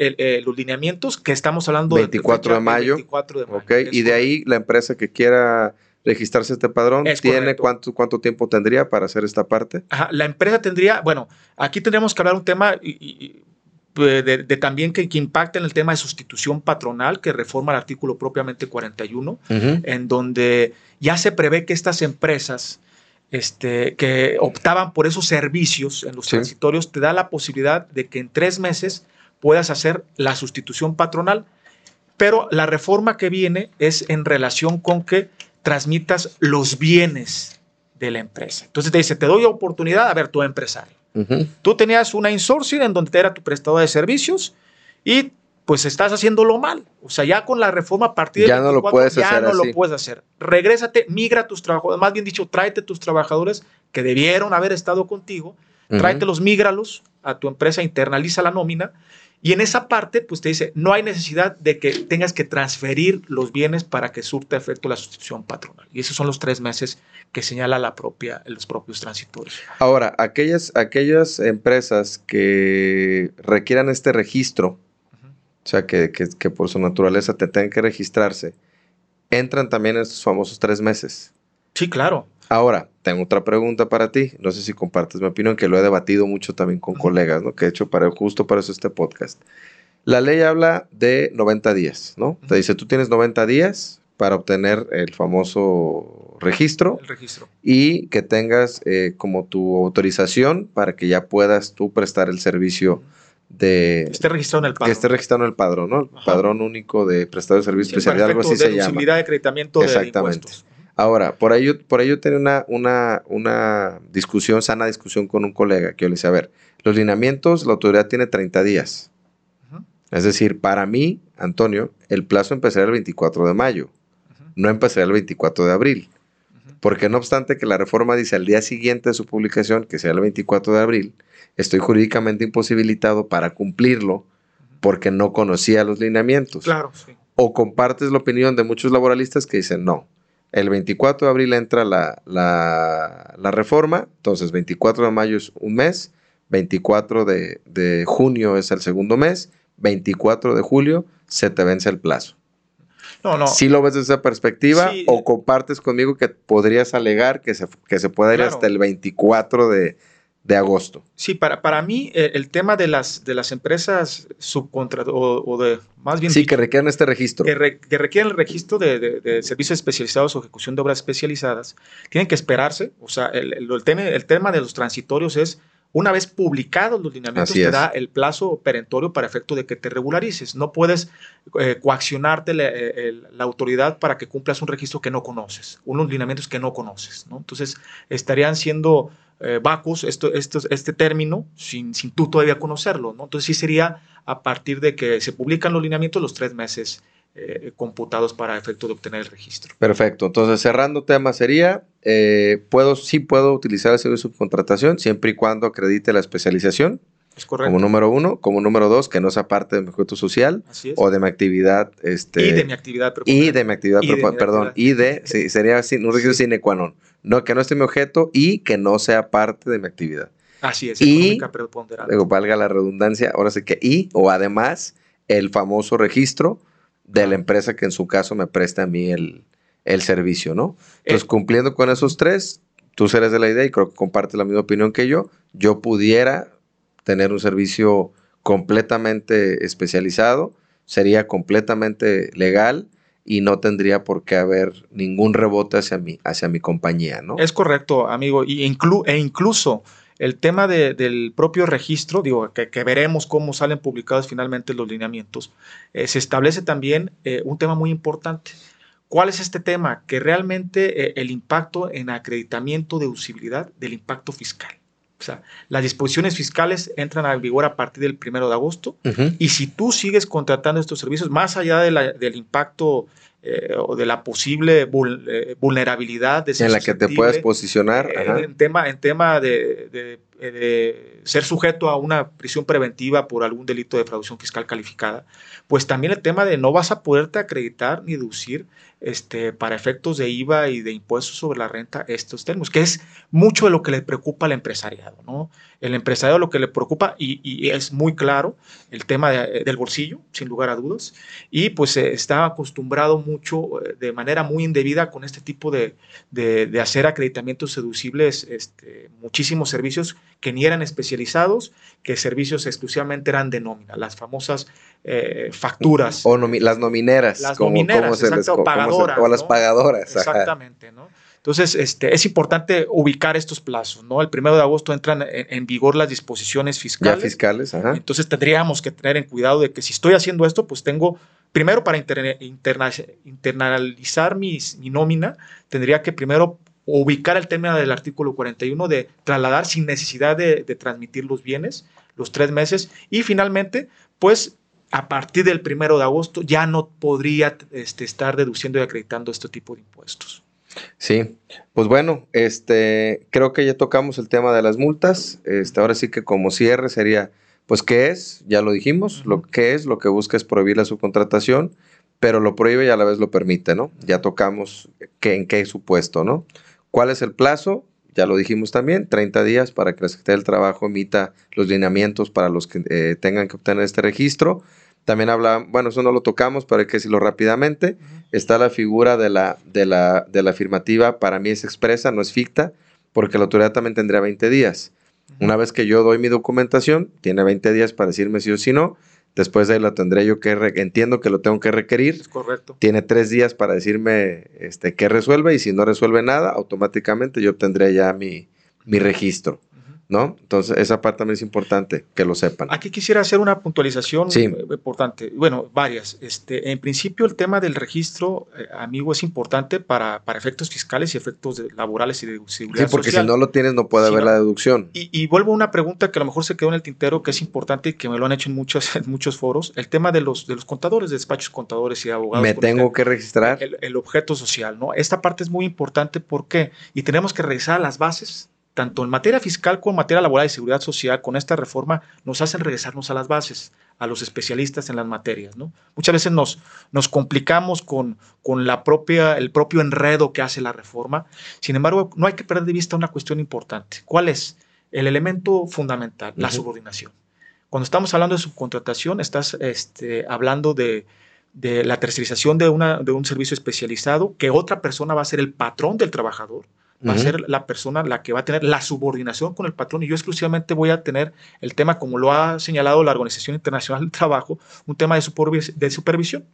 los lineamientos que estamos hablando 24 de, mayo. 24 de mayo. Ok, y de ahí la empresa que quiera registrarse este padrón, ¿tiene cuánto, cuánto tiempo tendría para hacer esta parte? Ajá, la empresa tendría, bueno, aquí tendríamos que hablar un tema y, de, también que, que, impacta en el tema de sustitución patronal que reforma el artículo propiamente 41, en donde ya se prevé que estas empresas este, que optaban por esos servicios en los transitorios te da la posibilidad de que en tres meses puedas hacer la sustitución patronal, pero la reforma que viene es en relación con que transmitas los bienes de la empresa. Entonces te dice, te doy oportunidad a ver tu empresario Tú tenías una insourcing en donde era tu prestador de servicios y pues estás haciéndolo mal. O sea, ya con la reforma a partir ya no lo puedes ya hacer no lo puedes hacer. Regrésate, migra a tus trabajadores, más bien dicho, tráete tus trabajadores que debieron haber estado contigo, tráetelos, mígralos a tu empresa, internaliza la nómina y en esa parte, pues te dice, no hay necesidad de que tengas que transferir los bienes para que surta efecto la sustitución patronal. Y esos son los tres meses que señala la propia, los propios transitorios. Ahora, aquellas, aquellas empresas que requieran este registro, o sea, que, que, por su naturaleza te tengan que registrarse, entran también en estos famosos tres meses. Sí, claro. Ahora, tengo otra pregunta para ti. No sé si compartes mi opinión, que lo he debatido mucho también con colegas, ¿no? Que he hecho para, justo para eso este podcast. La ley habla de 90 días, ¿no? Te dice, tú tienes 90 días para obtener el famoso registro. El registro. Y que tengas eh, como tu autorización para que ya puedas tú prestar el servicio de... esté registrado en el padrón. Que esté registrado en el padrón, ¿no? Padrón único de prestador de servicio especial, algo así se llama. de acreditamiento Exactamente. de impuestos. Ahora, por ahí, por ahí yo tenía una, una, una discusión, sana discusión con un colega que yo le decía, a ver, los lineamientos, la autoridad tiene 30 días. Es decir, para mí, Antonio, el plazo empezaría el 24 de mayo, no empezaría el 24 de abril. Porque no obstante que la reforma dice al día siguiente de su publicación, que sea el 24 de abril, estoy jurídicamente imposibilitado para cumplirlo porque no conocía los lineamientos. Claro, sí. O compartes la opinión de muchos laboralistas que dicen, no, el 24 de abril entra la, la, reforma, entonces 24 de mayo es un mes, 24 de, junio es el segundo mes, 24 de julio se te vence el plazo. No, no. Si lo ves desde esa perspectiva o compartes conmigo que podrías alegar que se, que se pueda ir hasta el 24 de, de agosto. Sí, para, para mí eh, el tema de las, de las empresas subcontratadas o, de más bien... Sí, que requieren este registro. Que, requieren el registro de, servicios especializados o ejecución de obras especializadas, tienen que esperarse. O sea, el, el, tema, el tema de los transitorios es una vez publicados los lineamientos, te da el plazo perentorio para efecto de que te regularices. No puedes eh, coaccionarte eh, la, autoridad para que cumplas un registro que no conoces, unos lineamientos que no conoces. ¿no? Entonces, estarían siendo eh, vacus esto, este término sin, sin tú todavía conocerlo. ¿no? Entonces, sí sería a partir de que se publican los lineamientos los tres meses eh, computados para efecto de obtener el registro. Perfecto. Entonces, cerrando tema sería, eh, puedo, sí puedo utilizar el servicio de subcontratación siempre y cuando acredite la especialización. Es correcto. Como número uno. Como número dos, que no sea parte de mi objeto social o de mi actividad. Este, y de mi actividad. Y de mi actividad, perdón. Y de, sí, sería un requisito sine qua non. No, que no esté mi objeto y que no sea parte de mi actividad. Así es, y, luego valga la redundancia, ahora sí que y o además el famoso registro de la empresa que en su caso me presta a mí el, servicio, ¿no? Entonces, eh, cumpliendo con esos tres, tú serás de la idea y creo que compartes la misma opinión que yo, yo pudiera tener un servicio completamente especializado, sería completamente legal y no tendría por qué haber ningún rebote hacia mi, hacia mi compañía, ¿no? Es correcto, amigo, y e incluso el tema del propio registro, digo, que, veremos cómo salen publicados finalmente los lineamientos, eh, se establece también eh, un tema muy importante. ¿Cuál es este tema? Que realmente eh, el impacto en acreditamiento de usibilidad del impacto fiscal. O sea, las disposiciones fiscales entran a vigor a partir del primero de agosto y si tú sigues contratando estos servicios, más allá del impacto eh, o de la posible eh, vulnerabilidad de en la que te puedas posicionar eh, en tema en tema de, ser sujeto a una prisión preventiva por algún delito de fraude fiscal calificada pues también el tema de no vas a poderte acreditar ni deducir este, para efectos de IVA y de impuestos sobre la renta estos términos, que es mucho de lo que le preocupa al empresariado. ¿no? El empresariado lo que le preocupa, y, es muy claro, el tema del bolsillo, sin lugar a dudas, y pues está acostumbrado mucho eh, de manera muy indebida con este tipo de, de, hacer acreditamientos seducibles, este, muchísimos servicios que ni eran especializados, que servicios exclusivamente eran de nómina, las famosas eh, facturas. O las nomineras. Las nomineras, exacto, pagadoras. o las pagadoras. Exactamente, ¿no? Entonces, este, es importante ubicar estos plazos, ¿no? El primero de agosto entran en, vigor las disposiciones fiscales. Ya fiscales, ajá. Entonces, tendríamos que tener en cuidado de que si estoy haciendo esto, pues tengo, primero para internalizar mi nómina, tendría que primero ubicar el tema del artículo 41 de trasladar sin necesidad de, de transmitir los bienes los tres meses y finalmente, pues a partir del primero de agosto ya no podría este, estar deduciendo y acreditando este tipo de impuestos. Sí, pues bueno, este, creo que ya tocamos el tema de las multas. Este, ahora sí que como cierre sería, pues, ¿qué es? Ya lo dijimos, lo que es, lo que busca es prohibir la subcontratación, pero lo prohíbe y a la vez lo permite, ¿no? Ya tocamos que, en qué supuesto, ¿no? ¿Cuál es el plazo? Ya lo dijimos también, 30 días para que la Secretaría del Trabajo emita los lineamientos para los que eh, tengan que obtener este registro. También habla, bueno, eso no lo tocamos, pero hay que decirlo rápidamente. Está la figura de la, de, la, de la afirmativa, para mí es expresa, no es ficta, porque la autoridad también tendría 20 días. Una vez que yo doy mi documentación, tiene 20 días para decirme sí o sí no. Después de ahí lo tendré yo que, entiendo que lo tengo que requerir. Es correcto. Tiene tres días para decirme este, qué resuelve y si no resuelve nada, automáticamente yo obtendré ya mi, mi registro. ¿No? Entonces, esa parte también es importante que lo sepan. Aquí quisiera hacer una puntualización importante. Bueno, varias. Este, en principio, el tema del registro, eh, amigo, es importante para, para, efectos fiscales y efectos laborales y de seguridad Sí, porque si no lo tienes, no puede haber la deducción. Y, vuelvo a una pregunta que a lo mejor se quedó en el tintero, que es importante y que me lo han hecho en muchos, en muchos foros. El tema de los, de los contadores, de despachos contadores y abogados. Me tengo que registrar. El, el objeto social, ¿no? Esta parte es muy importante. ¿Por qué? Y tenemos que revisar las bases tanto en materia fiscal como en materia laboral y seguridad social, con esta reforma nos hacen regresarnos a las bases, a los especialistas en las materias. ¿no? Muchas veces nos, nos complicamos con, con la propia, el propio enredo que hace la reforma. Sin embargo, no hay que perder de vista una cuestión importante. ¿Cuál es? El elemento fundamental, la subordinación. Cuando estamos hablando de subcontratación, estás este, hablando de, de la tercerización de, una, de un servicio especializado, que otra persona va a ser el patrón del trabajador va a ser la persona la que va a tener la subordinación con el patrón y yo exclusivamente voy a tener el tema, como lo ha señalado la Organización Internacional del Trabajo, un tema de, de supervisión.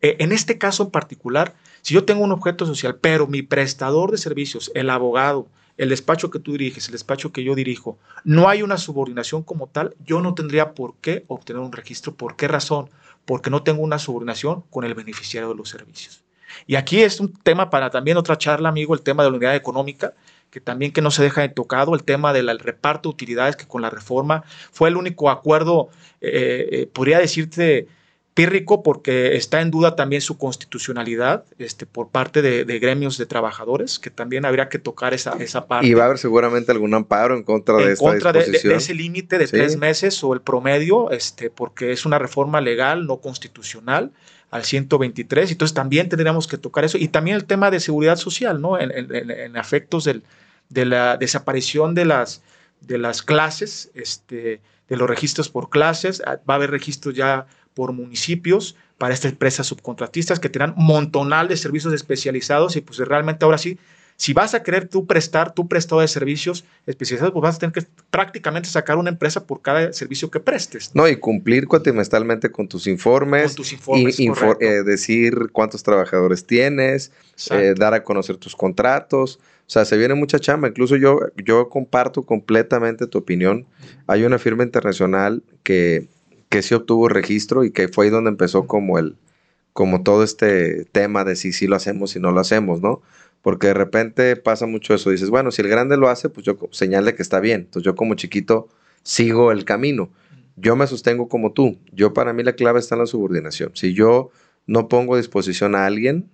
Eh, en este caso en particular, si yo tengo un objeto social, pero mi prestador de servicios, el abogado, el despacho que tú diriges, el despacho que yo dirijo, no hay una subordinación como tal, yo no tendría por qué obtener un registro. ¿Por qué razón? Porque no tengo una subordinación con el beneficiario de los servicios. Y aquí es un tema para también otra charla, amigo, el tema de la unidad económica, que también que no se deja de tocado, el tema del reparto de utilidades, que con la reforma fue el único acuerdo, eh, eh, podría decirte, pírrico porque está en duda también su constitucionalidad este, por parte de, gremios de trabajadores, que también habría que tocar esa, esa parte. Y va a haber seguramente algún amparo en contra de esta contra De, de, ese límite de tres meses o el promedio, este, porque es una reforma legal, no constitucional al 123, entonces también tendríamos que tocar eso. Y también el tema de seguridad social, ¿no? En, en, efectos del, de la desaparición de las, de las clases, este, de los registros por clases, va a haber registros ya por municipios para estas empresas subcontratistas que tendrán montonal de servicios especializados y pues realmente ahora sí, si vas a querer tú prestar tu prestado de servicios especializados, pues vas a tener que prácticamente sacar una empresa por cada servicio que prestes. No, y cumplir cuatrimestralmente con tus informes. Con tus informes, y, eh, decir cuántos trabajadores tienes, eh, dar a conocer tus contratos. O sea, se viene mucha chamba. Incluso yo, yo comparto completamente tu opinión. Hay una firma internacional que que sí obtuvo registro y que fue ahí donde empezó como el, como todo este tema de si sí lo hacemos, si no lo hacemos, ¿no? Porque de repente pasa mucho eso, dices, bueno, si el grande lo hace, pues yo señale que está bien. Entonces yo como chiquito sigo el camino. Yo me sostengo como tú. Yo para mí la clave está en la subordinación. Si yo no pongo a disposición a alguien,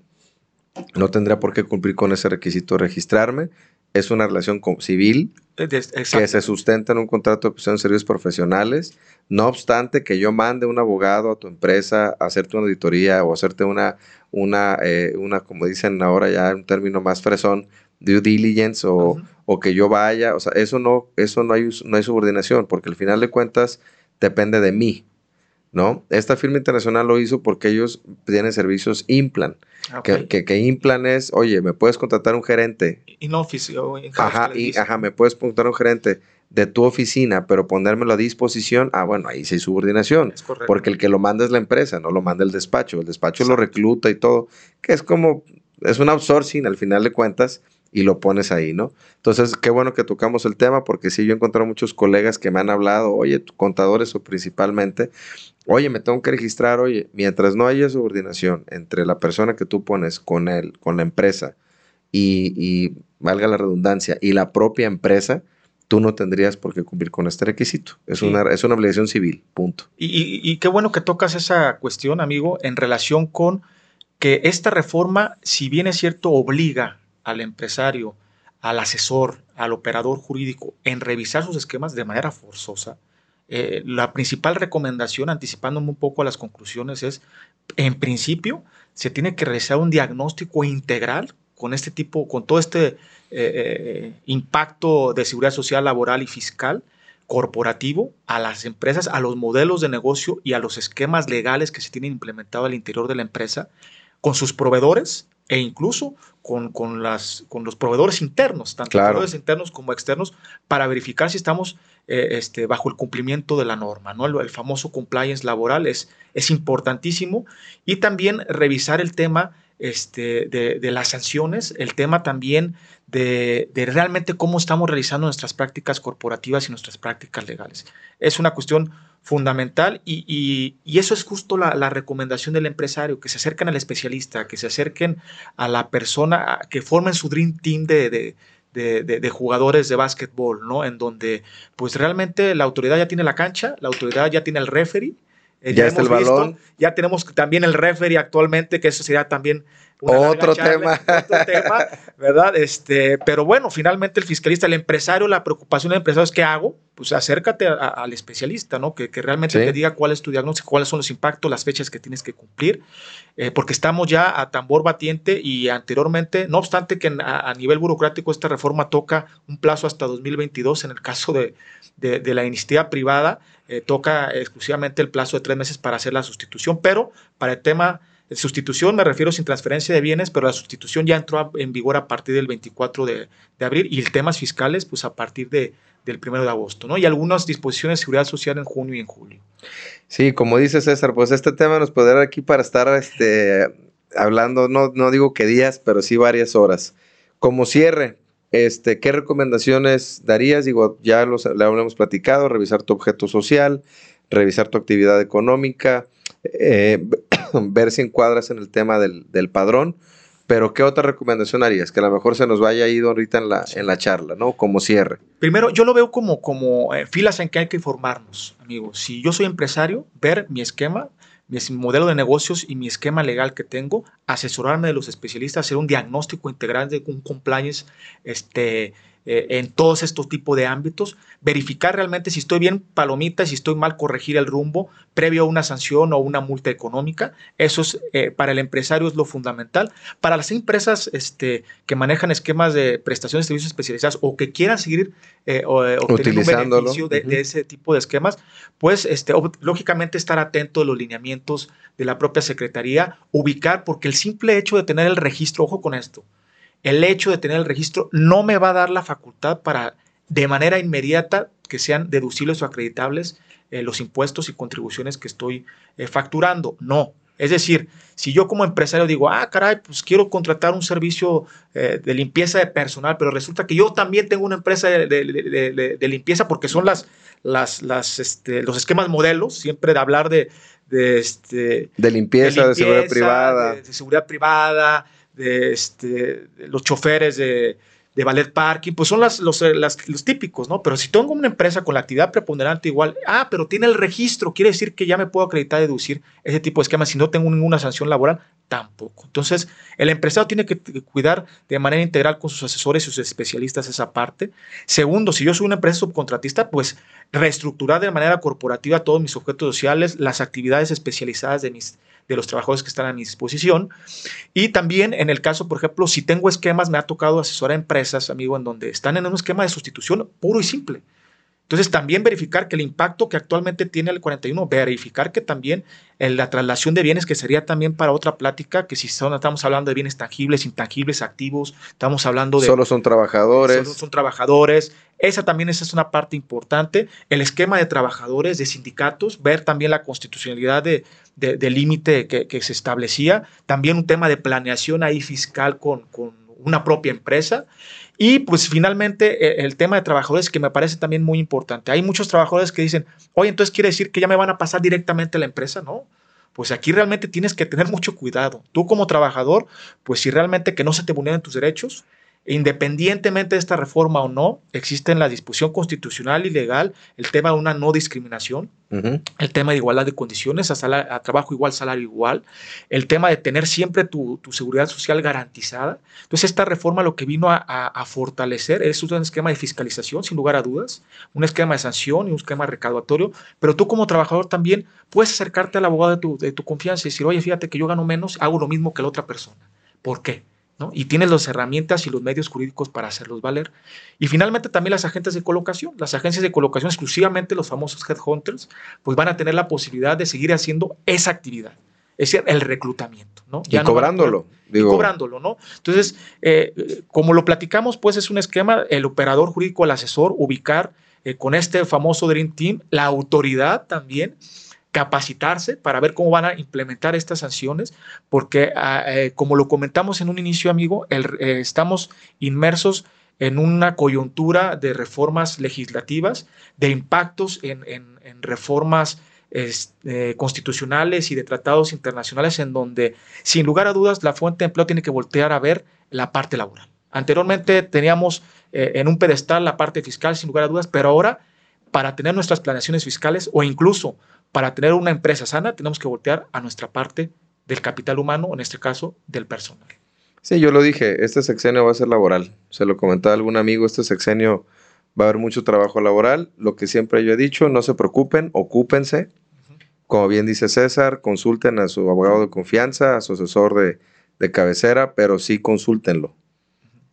no tendría por qué cumplir con ese requisito de registrarme es una relación civil eh, que se sustenta en un contrato de prestación de servicios profesionales. No obstante que yo mande un abogado a tu empresa a hacerte una auditoría o hacerte una, una, eh, una como dicen ahora ya un término más fresón, due diligence o, o, que yo vaya, o sea, eso no, eso no hay, no hay subordinación, porque al final de cuentas depende de mí. ¿No? Esta firma internacional lo hizo porque ellos tienen servicios Implan. Ah, que, que, Implan es, oye, ¿me puedes contratar un gerente? In office. ajá, y, ajá, ¿me puedes contratar un gerente de tu oficina, pero ponérmelo a disposición? Ah, bueno, ahí sí hay subordinación. porque el que lo manda es la empresa, no lo manda el despacho. El despacho lo recluta y todo, que es como, es un outsourcing al final de cuentas y lo pones ahí, ¿no? Entonces, qué bueno que tocamos el tema porque sí, yo he encontrado muchos colegas que me han hablado, oye, contadores o principalmente, oye, me tengo que registrar, oye, mientras no haya subordinación entre la persona que tú pones con él, con la empresa y, valga la redundancia, y la propia empresa, tú no tendrías por qué cumplir con este requisito. Es, una, es una obligación civil, punto. Y, y qué bueno que tocas esa cuestión, amigo, en relación con que esta reforma, si bien es cierto, obliga al empresario, al asesor, al operador jurídico en revisar sus esquemas de manera forzosa, eh, la principal recomendación, anticipándome un poco a las conclusiones, es, en principio, se tiene que realizar un diagnóstico integral con este tipo, con todo este eh, eh, impacto de seguridad social, laboral y fiscal corporativo a las empresas, a los modelos de negocio y a los esquemas legales que se tienen implementado al interior de la empresa, con sus proveedores, e incluso con, con, las, con los proveedores internos, tanto proveedores internos como externos, para verificar si estamos eh, este, bajo el cumplimiento de la norma. ¿no? El, famoso compliance laboral es, es, importantísimo y también revisar el tema este, de, las sanciones, el tema también de, de, realmente cómo estamos realizando nuestras prácticas corporativas y nuestras prácticas legales. Es una cuestión fundamental y, eso es justo la, recomendación del empresario, que se acerquen al especialista, que se acerquen a la persona, que formen su Dream Team de, de, jugadores de básquetbol, ¿no? En donde pues realmente la autoridad ya tiene la cancha, la autoridad ya tiene el referee, eh, ya, está el balón. Ya tenemos también el referee actualmente, que eso sería también otro tema. Otro tema, ¿verdad? Este, pero bueno, finalmente el fiscalista, el empresario, la preocupación del empresario es ¿qué hago? Pues acércate al especialista, ¿no? Que, realmente te diga cuál es tu diagnóstico, cuáles son los impactos, las fechas que tienes que cumplir, eh, porque estamos ya a tambor batiente y anteriormente, no obstante que a, nivel burocrático esta reforma toca un plazo hasta 2022 en el caso de, de, la iniciativa privada, eh, toca exclusivamente el plazo de tres meses para hacer la sustitución, pero para el tema Sustitución me refiero sin transferencia de bienes, pero la sustitución ya entró en vigor a partir del 24 de, abril y temas fiscales pues a partir de, del 1 de agosto, ¿no? Y algunas disposiciones de seguridad social en junio y en julio. Sí, como dice César, pues este tema nos dar aquí para estar este, hablando, no, no digo que días, pero sí varias horas. Como cierre, este, ¿qué recomendaciones darías? Digo, ya los, le hemos platicado, revisar tu objeto social, revisar tu actividad económica, eh, ver si encuadras en el tema del, del, padrón, pero ¿qué otra recomendación harías? Que a lo mejor se nos vaya ido ahorita en la, en la charla, ¿no? Como cierre. Primero, yo lo veo como, como eh, filas en que hay que formarnos, amigos. Si yo soy empresario, ver mi esquema, mi modelo de negocios y mi esquema legal que tengo, asesorarme de los especialistas, hacer un diagnóstico integral de un compliance este, eh, en todos estos tipos de ámbitos, verificar realmente si estoy bien palomita, si estoy mal, corregir el rumbo previo a una sanción o una multa económica. Eso es eh, para el empresario es lo fundamental. Para las empresas este, que manejan esquemas de prestaciones de servicios especializados o que quieran seguir eh, obteniendo un beneficio de, ese tipo de esquemas, pues este, lógicamente estar atento a los lineamientos de la propia Secretaría, ubicar, porque el simple hecho de tener el registro, ojo con esto, el hecho de tener el registro no me va a dar la facultad para de manera inmediata que sean deducibles o acreditables eh, los impuestos y contribuciones que estoy eh, facturando. No. Es decir, si yo como empresario digo, ah, caray, pues quiero contratar un servicio eh, de limpieza de personal, pero resulta que yo también tengo una empresa de, limpieza porque son las, las, las este, los esquemas modelos, siempre de hablar de, de, este, de limpieza, de, seguridad privada. de seguridad privada, este, los choferes de, de ballet parking, pues son los, los, típicos, ¿no? Pero si tengo una empresa con la actividad preponderante igual, ah, pero tiene el registro, quiere decir que ya me puedo acreditar, deducir ese tipo de esquemas si no tengo ninguna sanción laboral, tampoco. Entonces, el empresario tiene que cuidar de manera integral con sus asesores y sus especialistas esa parte. Segundo, si yo soy una empresa subcontratista, pues reestructurar de manera corporativa todos mis objetos sociales, las actividades especializadas de mis de los trabajadores que están a mi disposición. Y también en el caso, por ejemplo, si tengo esquemas, me ha tocado asesorar a empresas, amigo, en donde están en un esquema de sustitución puro y simple. Entonces, también verificar que el impacto que actualmente tiene el 41, verificar que también en la traslación de bienes, que sería también para otra plática, que si estamos hablando de bienes tangibles, intangibles, activos, estamos hablando de... Solo son trabajadores. Solo son trabajadores. Esa también esa es una parte importante. El esquema de trabajadores, de sindicatos, ver también la constitucionalidad de, de, límite que, que, se establecía. También un tema de planeación ahí fiscal con, con una propia empresa. Y pues finalmente e, el tema de trabajadores que me parece también muy importante. Hay muchos trabajadores que dicen, oye, entonces quiere decir que ya me van a pasar directamente a la empresa, ¿no? Pues aquí realmente tienes que tener mucho cuidado. Tú como trabajador, pues si realmente que no se te vulneren tus derechos, Independientemente de esta reforma o no, existe en la disposición constitucional y legal el tema de una no discriminación, el tema de igualdad de condiciones, a, trabajo igual, salario igual, el tema de tener siempre tu, seguridad social garantizada. Entonces, esta reforma lo que vino a, fortalecer es un esquema de fiscalización, sin lugar a dudas, un esquema de sanción y un esquema recaudatorio, pero tú como trabajador también puedes acercarte al abogado de tu, de tu confianza y decir, oye, fíjate que yo gano menos, hago lo mismo que la otra persona. ¿Por qué? Y tienes las herramientas y los medios jurídicos para hacerlos valer. Y finalmente también las agentes de colocación. Las agencias de colocación, exclusivamente los famosos headhunters, pues van a tener la posibilidad de seguir haciendo esa actividad. Es decir, el reclutamiento, ¿no? Ya y cobrándolo. y cobrándolo, ¿no? Entonces, eh, como lo platicamos, pues es un esquema, el operador jurídico, el asesor, ubicar eh, con este famoso Dream Team, la autoridad también, capacitarse para ver cómo van a implementar estas sanciones, porque ah, eh, como lo comentamos en un inicio, amigo, eh, estamos inmersos en una coyuntura de reformas legislativas, de impactos en, reformas eh, constitucionales y de tratados internacionales, en donde, sin lugar a dudas, la fuente de empleo tiene que voltear a ver la parte laboral. Anteriormente teníamos en un pedestal la parte fiscal, sin lugar a dudas, pero ahora, para tener nuestras planeaciones fiscales o incluso para tener una empresa sana tenemos que voltear a nuestra parte del capital humano, en este caso del personal. Sí, yo lo dije, este sexenio va a ser laboral. Se lo comentaba algún amigo, este sexenio va a haber mucho trabajo laboral. Lo que siempre yo he dicho, no se preocupen, ocúpense. Como bien dice César, consulten a su abogado de confianza, a su asesor de, de cabecera, pero sí consúltenlo.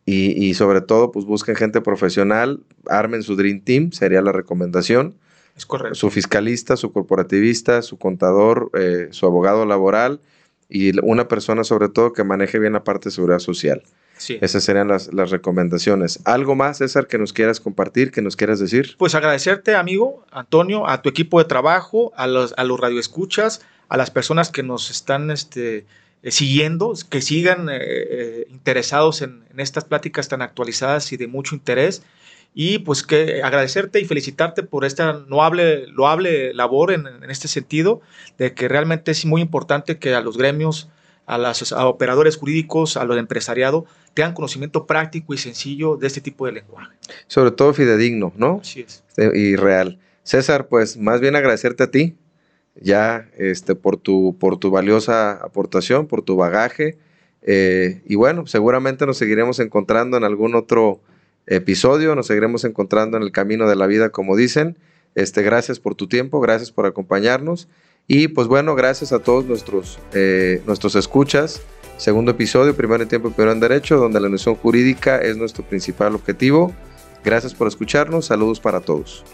y, y, sobre todo, pues busquen gente profesional, armen su Dream Team, sería la recomendación es correcto. Su fiscalista, su corporativista, su contador, eh, su abogado laboral y una persona sobre todo que maneje bien la parte de seguridad social. Sí. Esas serían las, recomendaciones. ¿Algo más, César, que nos quieras compartir, que nos quieras decir? Pues agradecerte, amigo Antonio, a tu equipo de trabajo, a los, a los radioescuchas, a las personas que nos están este, siguiendo, que sigan interesados en, en, estas pláticas tan actualizadas y de mucho interés. Y pues que agradecerte y felicitarte por esta loable, loable labor en, en este sentido, de que realmente es muy importante que a los gremios a los operadores jurídicos, a los empresariado, tengan conocimiento práctico y sencillo de este tipo de lenguaje. Sobre todo fidedigno, ¿no? Así es. Y real. César, pues más bien agradecerte a ti, ya este, por, tu, por tu valiosa aportación, por tu bagaje. Eh, y bueno, seguramente nos seguiremos encontrando en algún otro episodio, nos seguiremos encontrando en el camino de la vida, como dicen. Este, gracias por tu tiempo, gracias por acompañarnos. Y pues bueno, gracias a todos nuestros, eh, nuestros escuchas. Segundo episodio, primero en tiempo, primero en derecho, donde la noción jurídica es nuestro principal objetivo. Gracias por escucharnos. Saludos para todos.